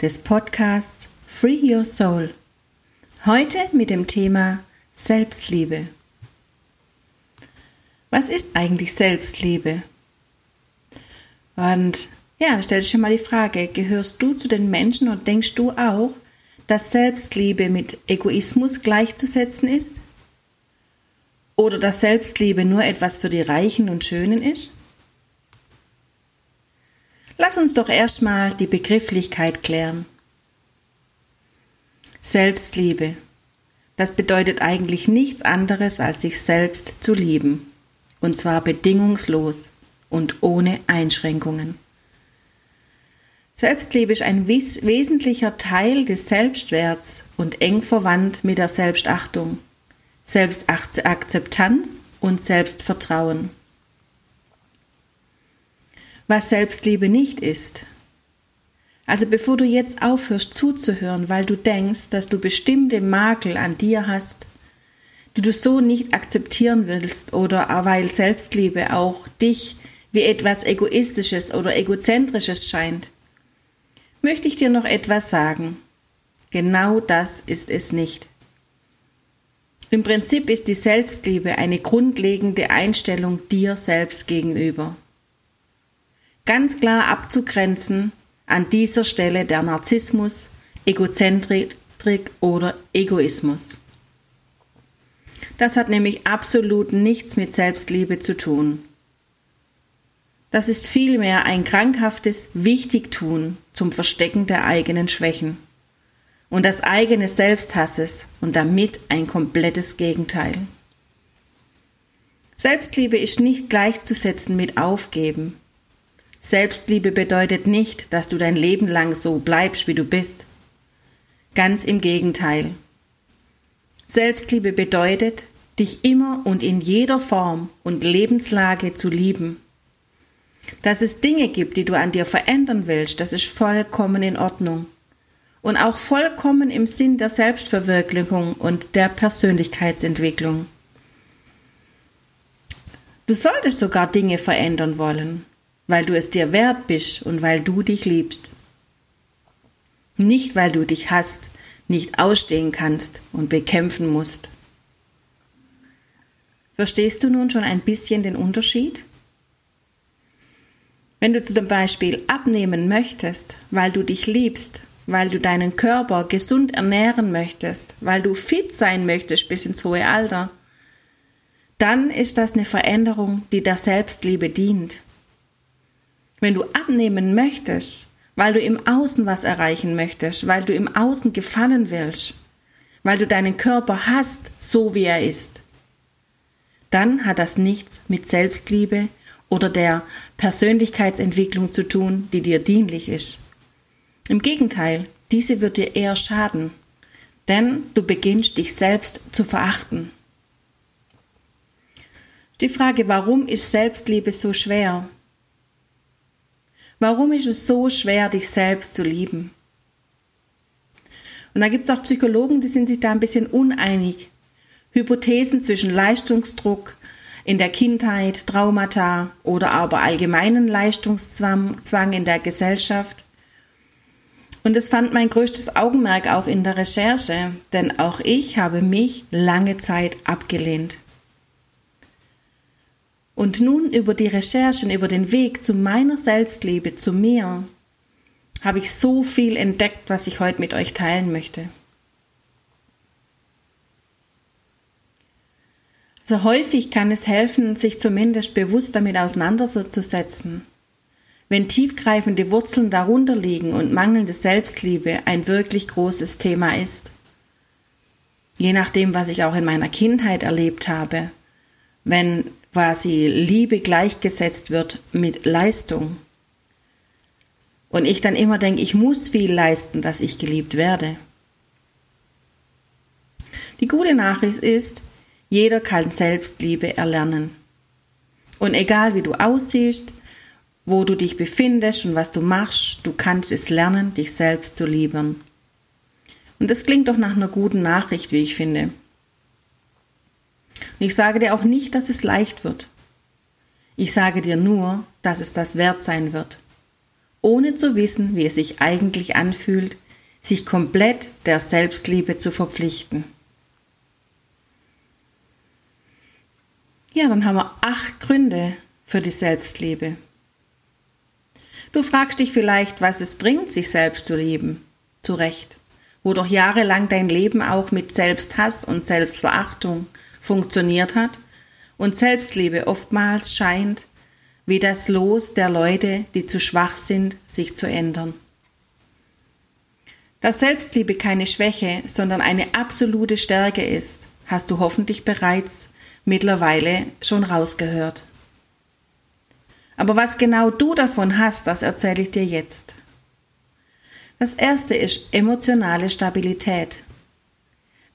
des Podcasts Free Your Soul. Heute mit dem Thema Selbstliebe. Was ist eigentlich Selbstliebe? Und ja, stell dir schon mal die Frage, gehörst du zu den Menschen und denkst du auch, dass Selbstliebe mit Egoismus gleichzusetzen ist? Oder dass Selbstliebe nur etwas für die Reichen und Schönen ist? Lass uns doch erstmal die Begrifflichkeit klären. Selbstliebe. Das bedeutet eigentlich nichts anderes, als sich selbst zu lieben. Und zwar bedingungslos und ohne Einschränkungen. Selbstliebe ist ein wes wesentlicher Teil des Selbstwerts und eng verwandt mit der Selbstachtung, Selbstakzeptanz und Selbstvertrauen was Selbstliebe nicht ist. Also bevor du jetzt aufhörst zuzuhören, weil du denkst, dass du bestimmte Makel an dir hast, die du so nicht akzeptieren willst oder weil Selbstliebe auch dich wie etwas Egoistisches oder Egozentrisches scheint, möchte ich dir noch etwas sagen. Genau das ist es nicht. Im Prinzip ist die Selbstliebe eine grundlegende Einstellung dir selbst gegenüber ganz klar abzugrenzen an dieser Stelle der Narzissmus, Egozentrik oder Egoismus. Das hat nämlich absolut nichts mit Selbstliebe zu tun. Das ist vielmehr ein krankhaftes Wichtigtun zum Verstecken der eigenen Schwächen und des eigenen Selbsthasses und damit ein komplettes Gegenteil. Selbstliebe ist nicht gleichzusetzen mit Aufgeben, Selbstliebe bedeutet nicht, dass du dein Leben lang so bleibst, wie du bist. Ganz im Gegenteil. Selbstliebe bedeutet, dich immer und in jeder Form und Lebenslage zu lieben. Dass es Dinge gibt, die du an dir verändern willst, das ist vollkommen in Ordnung. Und auch vollkommen im Sinn der Selbstverwirklichung und der Persönlichkeitsentwicklung. Du solltest sogar Dinge verändern wollen weil du es dir wert bist und weil du dich liebst. Nicht, weil du dich hast, nicht ausstehen kannst und bekämpfen musst. Verstehst du nun schon ein bisschen den Unterschied? Wenn du zum Beispiel abnehmen möchtest, weil du dich liebst, weil du deinen Körper gesund ernähren möchtest, weil du fit sein möchtest bis ins hohe Alter, dann ist das eine Veränderung, die der Selbstliebe dient. Wenn du abnehmen möchtest, weil du im Außen was erreichen möchtest, weil du im Außen gefallen willst, weil du deinen Körper hast, so wie er ist, dann hat das nichts mit Selbstliebe oder der Persönlichkeitsentwicklung zu tun, die dir dienlich ist. Im Gegenteil, diese wird dir eher schaden, denn du beginnst dich selbst zu verachten. Die Frage, warum ist Selbstliebe so schwer? Warum ist es so schwer, dich selbst zu lieben? Und da gibt es auch Psychologen, die sind sich da ein bisschen uneinig. Hypothesen zwischen Leistungsdruck in der Kindheit, Traumata oder aber allgemeinen Leistungszwang in der Gesellschaft. Und es fand mein größtes Augenmerk auch in der Recherche, denn auch ich habe mich lange Zeit abgelehnt. Und nun über die Recherchen, über den Weg zu meiner Selbstliebe, zu mir, habe ich so viel entdeckt, was ich heute mit euch teilen möchte. So also häufig kann es helfen, sich zumindest bewusst damit auseinanderzusetzen. Wenn tiefgreifende Wurzeln darunter liegen und mangelnde Selbstliebe ein wirklich großes Thema ist. Je nachdem, was ich auch in meiner Kindheit erlebt habe, wenn quasi Liebe gleichgesetzt wird mit Leistung. und ich dann immer denke, ich muss viel leisten, dass ich geliebt werde. Die gute Nachricht ist, jeder kann Selbstliebe erlernen. Und egal wie du aussiehst, wo du dich befindest und was du machst, du kannst es lernen, dich selbst zu lieben. Und das klingt doch nach einer guten Nachricht, wie ich finde. Und ich sage dir auch nicht, dass es leicht wird. Ich sage dir nur, dass es das wert sein wird, ohne zu wissen, wie es sich eigentlich anfühlt, sich komplett der Selbstliebe zu verpflichten. Ja, dann haben wir acht Gründe für die Selbstliebe. Du fragst dich vielleicht, was es bringt, sich selbst zu lieben. Zu Recht. Wo doch jahrelang dein Leben auch mit Selbsthass und Selbstverachtung funktioniert hat und Selbstliebe oftmals scheint wie das Los der Leute, die zu schwach sind, sich zu ändern. Dass Selbstliebe keine Schwäche, sondern eine absolute Stärke ist, hast du hoffentlich bereits mittlerweile schon rausgehört. Aber was genau du davon hast, das erzähle ich dir jetzt. Das erste ist emotionale Stabilität.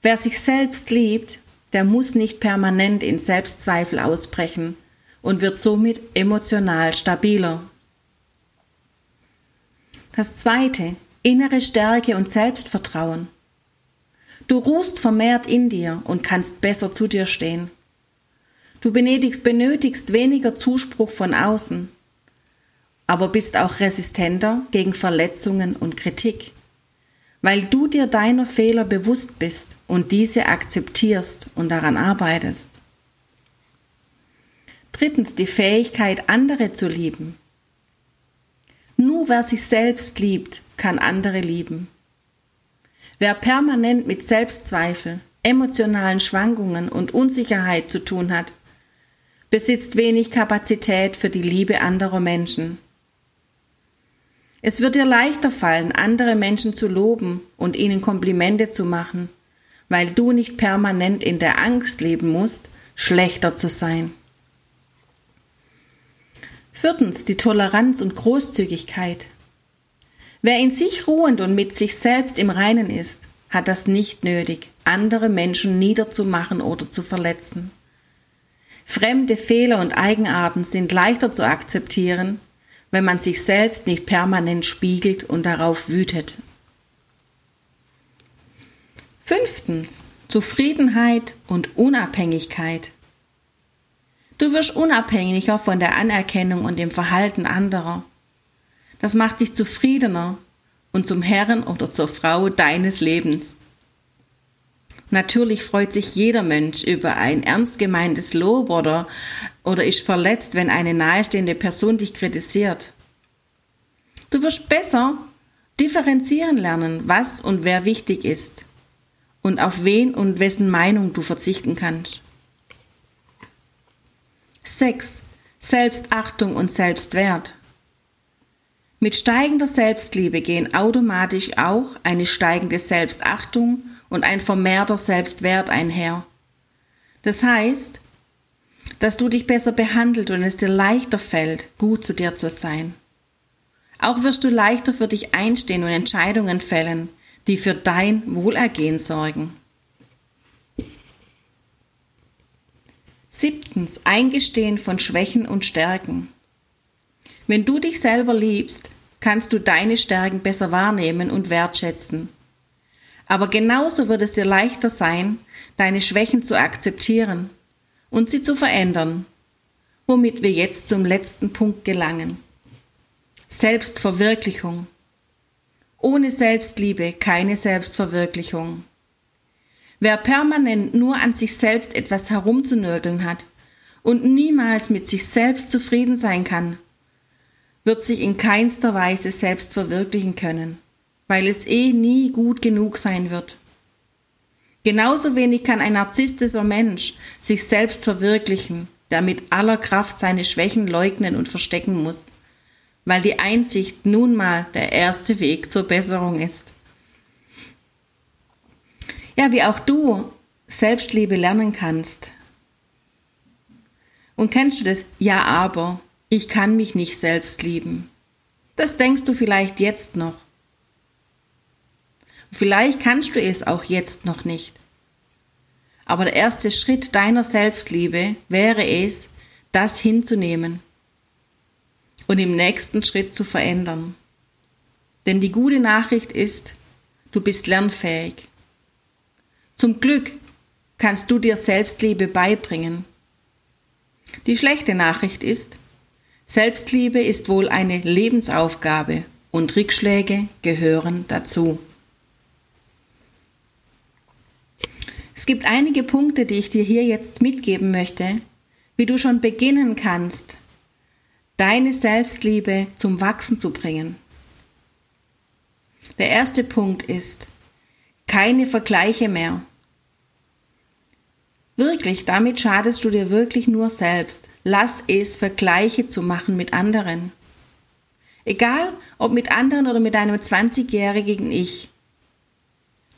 Wer sich selbst liebt, der muss nicht permanent in Selbstzweifel ausbrechen und wird somit emotional stabiler. Das zweite, innere Stärke und Selbstvertrauen. Du ruhst vermehrt in dir und kannst besser zu dir stehen. Du benötigst, weniger Zuspruch von außen, aber bist auch resistenter gegen Verletzungen und Kritik weil du dir deiner Fehler bewusst bist und diese akzeptierst und daran arbeitest. Drittens die Fähigkeit, andere zu lieben. Nur wer sich selbst liebt, kann andere lieben. Wer permanent mit Selbstzweifel, emotionalen Schwankungen und Unsicherheit zu tun hat, besitzt wenig Kapazität für die Liebe anderer Menschen. Es wird dir leichter fallen, andere Menschen zu loben und ihnen Komplimente zu machen, weil du nicht permanent in der Angst leben musst, schlechter zu sein. Viertens die Toleranz und Großzügigkeit. Wer in sich ruhend und mit sich selbst im Reinen ist, hat das nicht nötig, andere Menschen niederzumachen oder zu verletzen. Fremde Fehler und Eigenarten sind leichter zu akzeptieren, wenn man sich selbst nicht permanent spiegelt und darauf wütet. Fünftens. Zufriedenheit und Unabhängigkeit. Du wirst unabhängiger von der Anerkennung und dem Verhalten anderer. Das macht dich zufriedener und zum Herrn oder zur Frau deines Lebens. Natürlich freut sich jeder Mensch über ein ernst gemeintes Lob oder, oder ist verletzt, wenn eine nahestehende Person dich kritisiert. Du wirst besser differenzieren lernen, was und wer wichtig ist und auf wen und wessen Meinung du verzichten kannst. 6. Selbstachtung und Selbstwert. Mit steigender Selbstliebe gehen automatisch auch eine steigende Selbstachtung und ein vermehrter Selbstwert einher. Das heißt, dass du dich besser behandelt und es dir leichter fällt, gut zu dir zu sein. Auch wirst du leichter für dich einstehen und Entscheidungen fällen, die für dein Wohlergehen sorgen. Siebtens, Eingestehen von Schwächen und Stärken. Wenn du dich selber liebst, kannst du deine Stärken besser wahrnehmen und wertschätzen. Aber genauso wird es dir leichter sein, deine Schwächen zu akzeptieren und sie zu verändern, womit wir jetzt zum letzten Punkt gelangen. Selbstverwirklichung. Ohne Selbstliebe keine Selbstverwirklichung. Wer permanent nur an sich selbst etwas herumzunörgeln hat und niemals mit sich selbst zufrieden sein kann, wird sich in keinster Weise selbst verwirklichen können weil es eh nie gut genug sein wird. Genauso wenig kann ein narzisstischer Mensch sich selbst verwirklichen, der mit aller Kraft seine Schwächen leugnen und verstecken muss, weil die Einsicht nun mal der erste Weg zur Besserung ist. Ja, wie auch du Selbstliebe lernen kannst. Und kennst du das? Ja, aber ich kann mich nicht selbst lieben. Das denkst du vielleicht jetzt noch. Vielleicht kannst du es auch jetzt noch nicht. Aber der erste Schritt deiner Selbstliebe wäre es, das hinzunehmen und im nächsten Schritt zu verändern. Denn die gute Nachricht ist, du bist lernfähig. Zum Glück kannst du dir Selbstliebe beibringen. Die schlechte Nachricht ist, Selbstliebe ist wohl eine Lebensaufgabe und Rückschläge gehören dazu. Es gibt einige Punkte, die ich dir hier jetzt mitgeben möchte, wie du schon beginnen kannst, deine Selbstliebe zum Wachsen zu bringen. Der erste Punkt ist, keine Vergleiche mehr. Wirklich, damit schadest du dir wirklich nur selbst. Lass es, Vergleiche zu machen mit anderen. Egal, ob mit anderen oder mit einem 20-jährigen Ich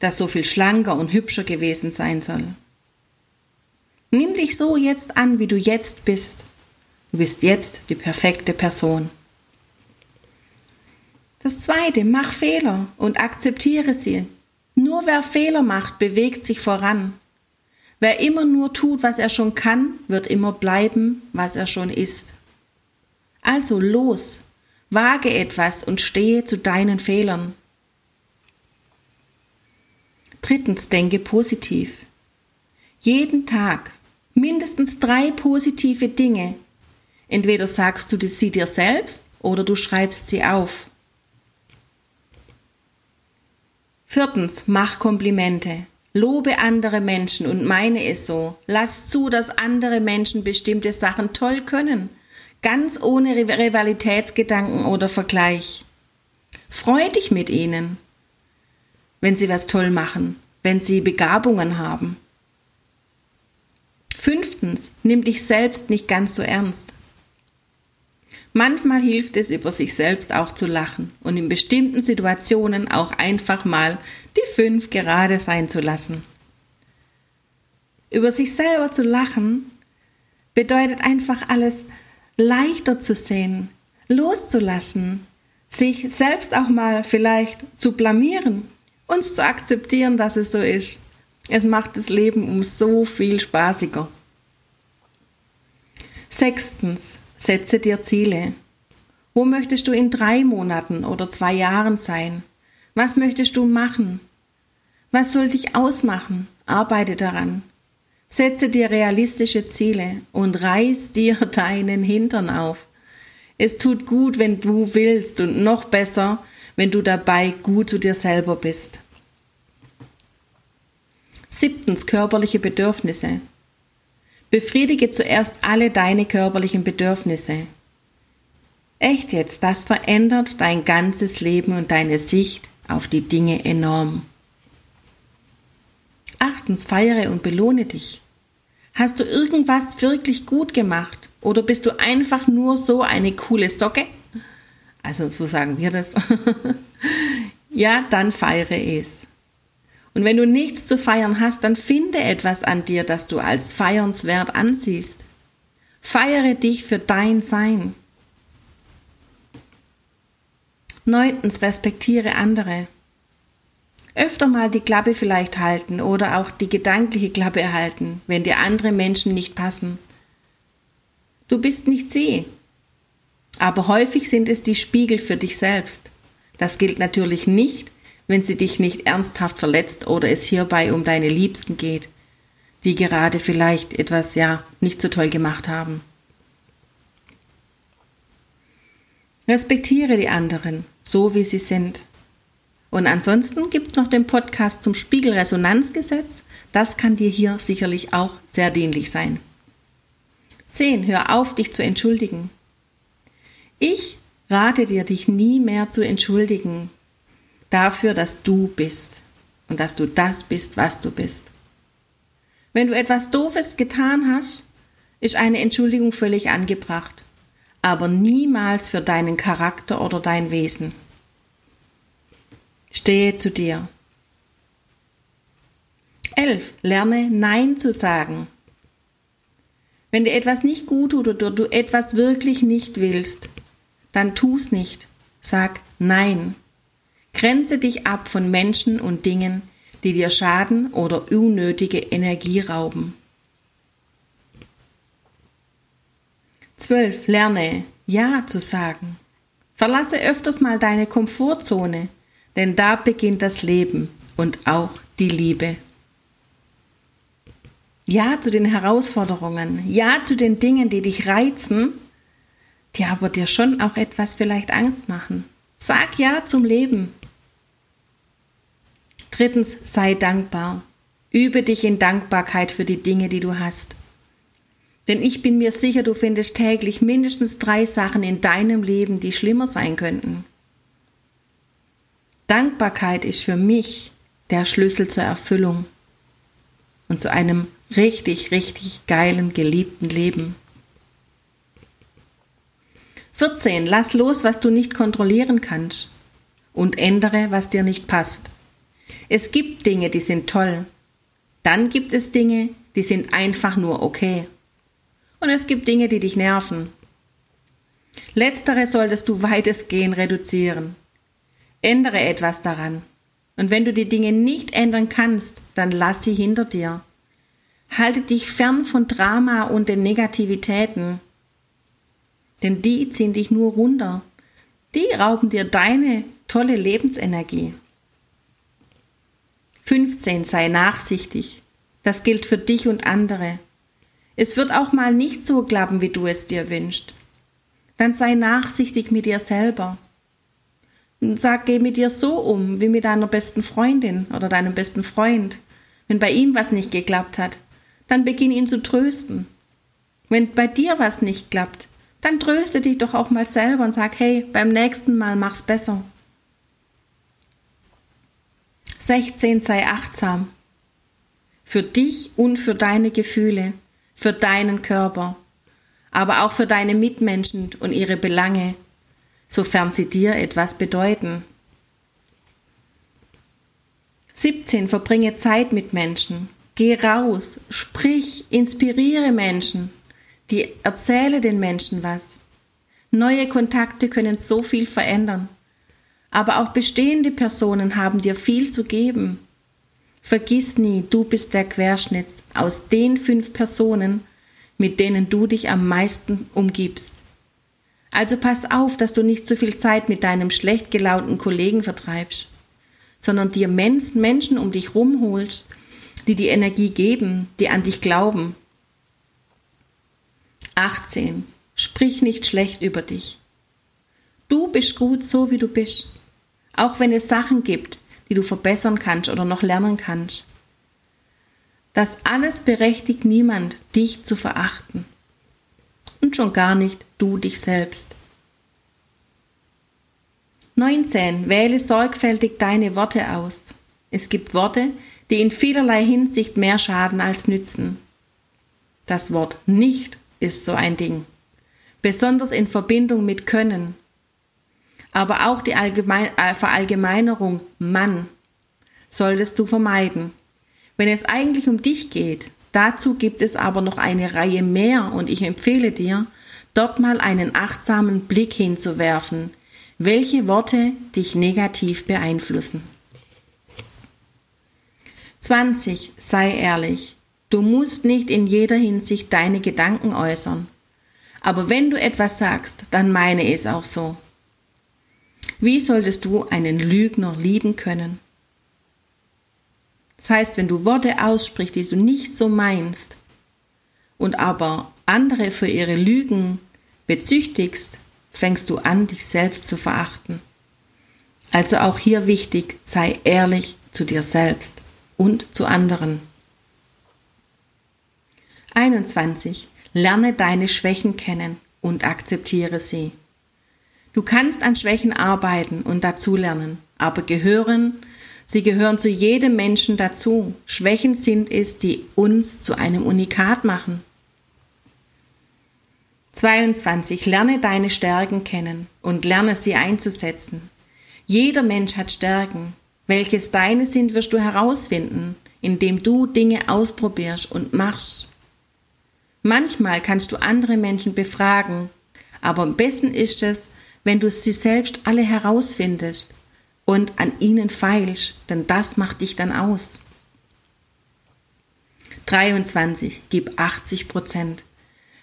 das so viel schlanker und hübscher gewesen sein soll. Nimm dich so jetzt an, wie du jetzt bist. Du bist jetzt die perfekte Person. Das zweite, mach Fehler und akzeptiere sie. Nur wer Fehler macht, bewegt sich voran. Wer immer nur tut, was er schon kann, wird immer bleiben, was er schon ist. Also los, wage etwas und stehe zu deinen Fehlern. Drittens, denke positiv. Jeden Tag mindestens drei positive Dinge. Entweder sagst du sie dir selbst oder du schreibst sie auf. Viertens, mach Komplimente. Lobe andere Menschen und meine es so. Lass zu, dass andere Menschen bestimmte Sachen toll können. Ganz ohne Rivalitätsgedanken oder Vergleich. Freu dich mit ihnen wenn sie was toll machen, wenn sie Begabungen haben. Fünftens, nimm dich selbst nicht ganz so ernst. Manchmal hilft es, über sich selbst auch zu lachen und in bestimmten Situationen auch einfach mal die fünf gerade sein zu lassen. Über sich selber zu lachen bedeutet einfach alles leichter zu sehen, loszulassen, sich selbst auch mal vielleicht zu blamieren uns zu akzeptieren, dass es so ist. Es macht das Leben um so viel spaßiger. Sechstens, setze dir Ziele. Wo möchtest du in drei Monaten oder zwei Jahren sein? Was möchtest du machen? Was soll dich ausmachen? Arbeite daran. Setze dir realistische Ziele und reiß dir deinen Hintern auf. Es tut gut, wenn du willst und noch besser, wenn du dabei gut zu dir selber bist. Siebtens körperliche Bedürfnisse. Befriedige zuerst alle deine körperlichen Bedürfnisse. Echt jetzt, das verändert dein ganzes Leben und deine Sicht auf die Dinge enorm. Achtens, feiere und belohne dich. Hast du irgendwas wirklich gut gemacht oder bist du einfach nur so eine coole Socke? Also so sagen wir das. ja, dann feiere es. Und wenn du nichts zu feiern hast, dann finde etwas an dir, das du als feiernswert ansiehst. Feiere dich für dein Sein. Neuntens, respektiere andere. Öfter mal die Klappe vielleicht halten oder auch die gedankliche Klappe halten, wenn dir andere Menschen nicht passen. Du bist nicht sie, aber häufig sind es die Spiegel für dich selbst. Das gilt natürlich nicht, wenn sie dich nicht ernsthaft verletzt oder es hierbei um deine Liebsten geht, die gerade vielleicht etwas ja nicht so toll gemacht haben. Respektiere die anderen, so wie sie sind. Und ansonsten gibt es noch den Podcast zum Spiegelresonanzgesetz. Das kann dir hier sicherlich auch sehr dienlich sein. 10. Hör auf, dich zu entschuldigen. Ich rate dir, dich nie mehr zu entschuldigen dafür, dass du bist und dass du das bist, was du bist. Wenn du etwas Doofes getan hast, ist eine Entschuldigung völlig angebracht, aber niemals für deinen Charakter oder dein Wesen. Stehe zu dir. 11. Lerne Nein zu sagen. Wenn dir etwas nicht gut tut oder du etwas wirklich nicht willst, dann tu's nicht. Sag Nein. Grenze dich ab von Menschen und Dingen, die dir schaden oder unnötige Energie rauben. 12. Lerne Ja zu sagen. Verlasse öfters mal deine Komfortzone, denn da beginnt das Leben und auch die Liebe. Ja zu den Herausforderungen, ja zu den Dingen, die dich reizen, die aber dir schon auch etwas vielleicht Angst machen. Sag Ja zum Leben. Drittens, sei dankbar. Übe dich in Dankbarkeit für die Dinge, die du hast. Denn ich bin mir sicher, du findest täglich mindestens drei Sachen in deinem Leben, die schlimmer sein könnten. Dankbarkeit ist für mich der Schlüssel zur Erfüllung und zu einem richtig, richtig geilen, geliebten Leben. 14. Lass los, was du nicht kontrollieren kannst und ändere, was dir nicht passt. Es gibt Dinge, die sind toll. Dann gibt es Dinge, die sind einfach nur okay. Und es gibt Dinge, die dich nerven. Letztere solltest du weitestgehend reduzieren. Ändere etwas daran. Und wenn du die Dinge nicht ändern kannst, dann lass sie hinter dir. Halte dich fern von Drama und den Negativitäten. Denn die ziehen dich nur runter. Die rauben dir deine tolle Lebensenergie. 15. Sei nachsichtig. Das gilt für dich und andere. Es wird auch mal nicht so klappen, wie du es dir wünschst. Dann sei nachsichtig mit dir selber. Und sag, geh mit dir so um, wie mit deiner besten Freundin oder deinem besten Freund. Wenn bei ihm was nicht geklappt hat, dann beginn ihn zu trösten. Wenn bei dir was nicht klappt, dann tröste dich doch auch mal selber und sag, hey, beim nächsten Mal mach's besser. 16 sei achtsam. Für dich und für deine Gefühle, für deinen Körper, aber auch für deine Mitmenschen und ihre Belange, sofern sie dir etwas bedeuten. 17. Verbringe Zeit mit Menschen. Geh raus, sprich, inspiriere Menschen. Die erzähle den Menschen was. Neue Kontakte können so viel verändern aber auch bestehende Personen haben dir viel zu geben. Vergiss nie, du bist der Querschnitt aus den fünf Personen, mit denen du dich am meisten umgibst. Also pass auf, dass du nicht zu viel Zeit mit deinem schlecht gelaunten Kollegen vertreibst, sondern dir Menschen um dich rumholst, die die Energie geben, die an dich glauben. 18. Sprich nicht schlecht über dich. Du bist gut so, wie du bist. Auch wenn es Sachen gibt, die du verbessern kannst oder noch lernen kannst. Das alles berechtigt niemand, dich zu verachten. Und schon gar nicht du dich selbst. 19. Wähle sorgfältig deine Worte aus. Es gibt Worte, die in vielerlei Hinsicht mehr schaden als nützen. Das Wort nicht ist so ein Ding. Besonders in Verbindung mit Können, aber auch die Allgemein äh, Verallgemeinerung Mann solltest du vermeiden. Wenn es eigentlich um dich geht, dazu gibt es aber noch eine Reihe mehr und ich empfehle dir, dort mal einen achtsamen Blick hinzuwerfen, welche Worte dich negativ beeinflussen. 20. Sei ehrlich. Du musst nicht in jeder Hinsicht deine Gedanken äußern. Aber wenn du etwas sagst, dann meine es auch so. Wie solltest du einen Lügner lieben können? Das heißt, wenn du Worte aussprichst, die du nicht so meinst, und aber andere für ihre Lügen bezüchtigst, fängst du an, dich selbst zu verachten. Also auch hier wichtig, sei ehrlich zu dir selbst und zu anderen. 21. Lerne deine Schwächen kennen und akzeptiere sie. Du kannst an Schwächen arbeiten und dazulernen, aber gehören, sie gehören zu jedem Menschen dazu. Schwächen sind es, die uns zu einem Unikat machen. 22. Lerne deine Stärken kennen und lerne sie einzusetzen. Jeder Mensch hat Stärken. Welches deine sind, wirst du herausfinden, indem du Dinge ausprobierst und machst. Manchmal kannst du andere Menschen befragen, aber am besten ist es, wenn du sie selbst alle herausfindest und an ihnen feilst, denn das macht dich dann aus. 23. Gib 80 Prozent.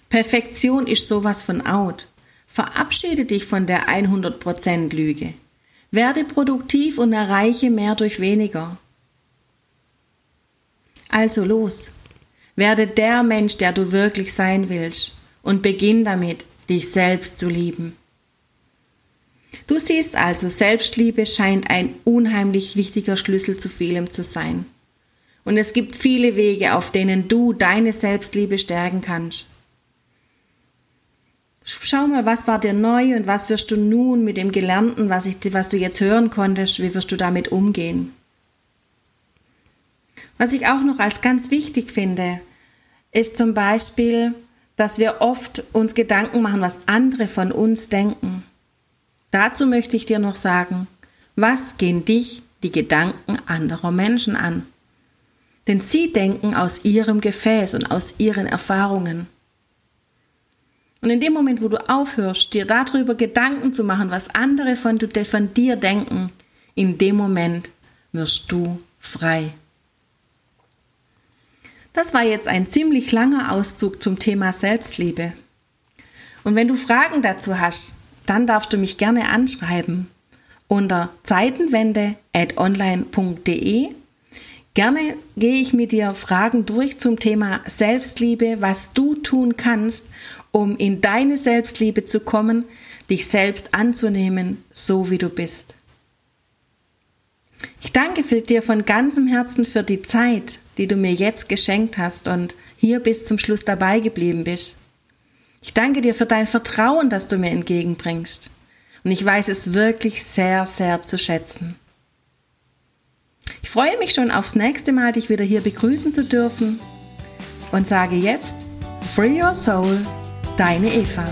Perfektion ist sowas von out. Verabschiede dich von der 100 Prozent Lüge. Werde produktiv und erreiche mehr durch weniger. Also los. Werde der Mensch, der du wirklich sein willst und beginn damit, dich selbst zu lieben. Du siehst also, Selbstliebe scheint ein unheimlich wichtiger Schlüssel zu vielem zu sein. Und es gibt viele Wege, auf denen du deine Selbstliebe stärken kannst. Schau mal, was war dir neu und was wirst du nun mit dem Gelernten, was, ich, was du jetzt hören konntest, wie wirst du damit umgehen? Was ich auch noch als ganz wichtig finde, ist zum Beispiel, dass wir oft uns Gedanken machen, was andere von uns denken. Dazu möchte ich dir noch sagen, was gehen dich die Gedanken anderer Menschen an? Denn sie denken aus ihrem Gefäß und aus ihren Erfahrungen. Und in dem Moment, wo du aufhörst, dir darüber Gedanken zu machen, was andere von, von dir denken, in dem Moment wirst du frei. Das war jetzt ein ziemlich langer Auszug zum Thema Selbstliebe. Und wenn du Fragen dazu hast, dann darfst du mich gerne anschreiben unter zeitenwende.online.de. Gerne gehe ich mit dir Fragen durch zum Thema Selbstliebe, was du tun kannst, um in deine Selbstliebe zu kommen, dich selbst anzunehmen, so wie du bist. Ich danke dir von ganzem Herzen für die Zeit, die du mir jetzt geschenkt hast und hier bis zum Schluss dabei geblieben bist. Ich danke dir für dein Vertrauen, das du mir entgegenbringst. Und ich weiß es wirklich sehr, sehr zu schätzen. Ich freue mich schon aufs nächste Mal, dich wieder hier begrüßen zu dürfen und sage jetzt, Free Your Soul, deine Eva.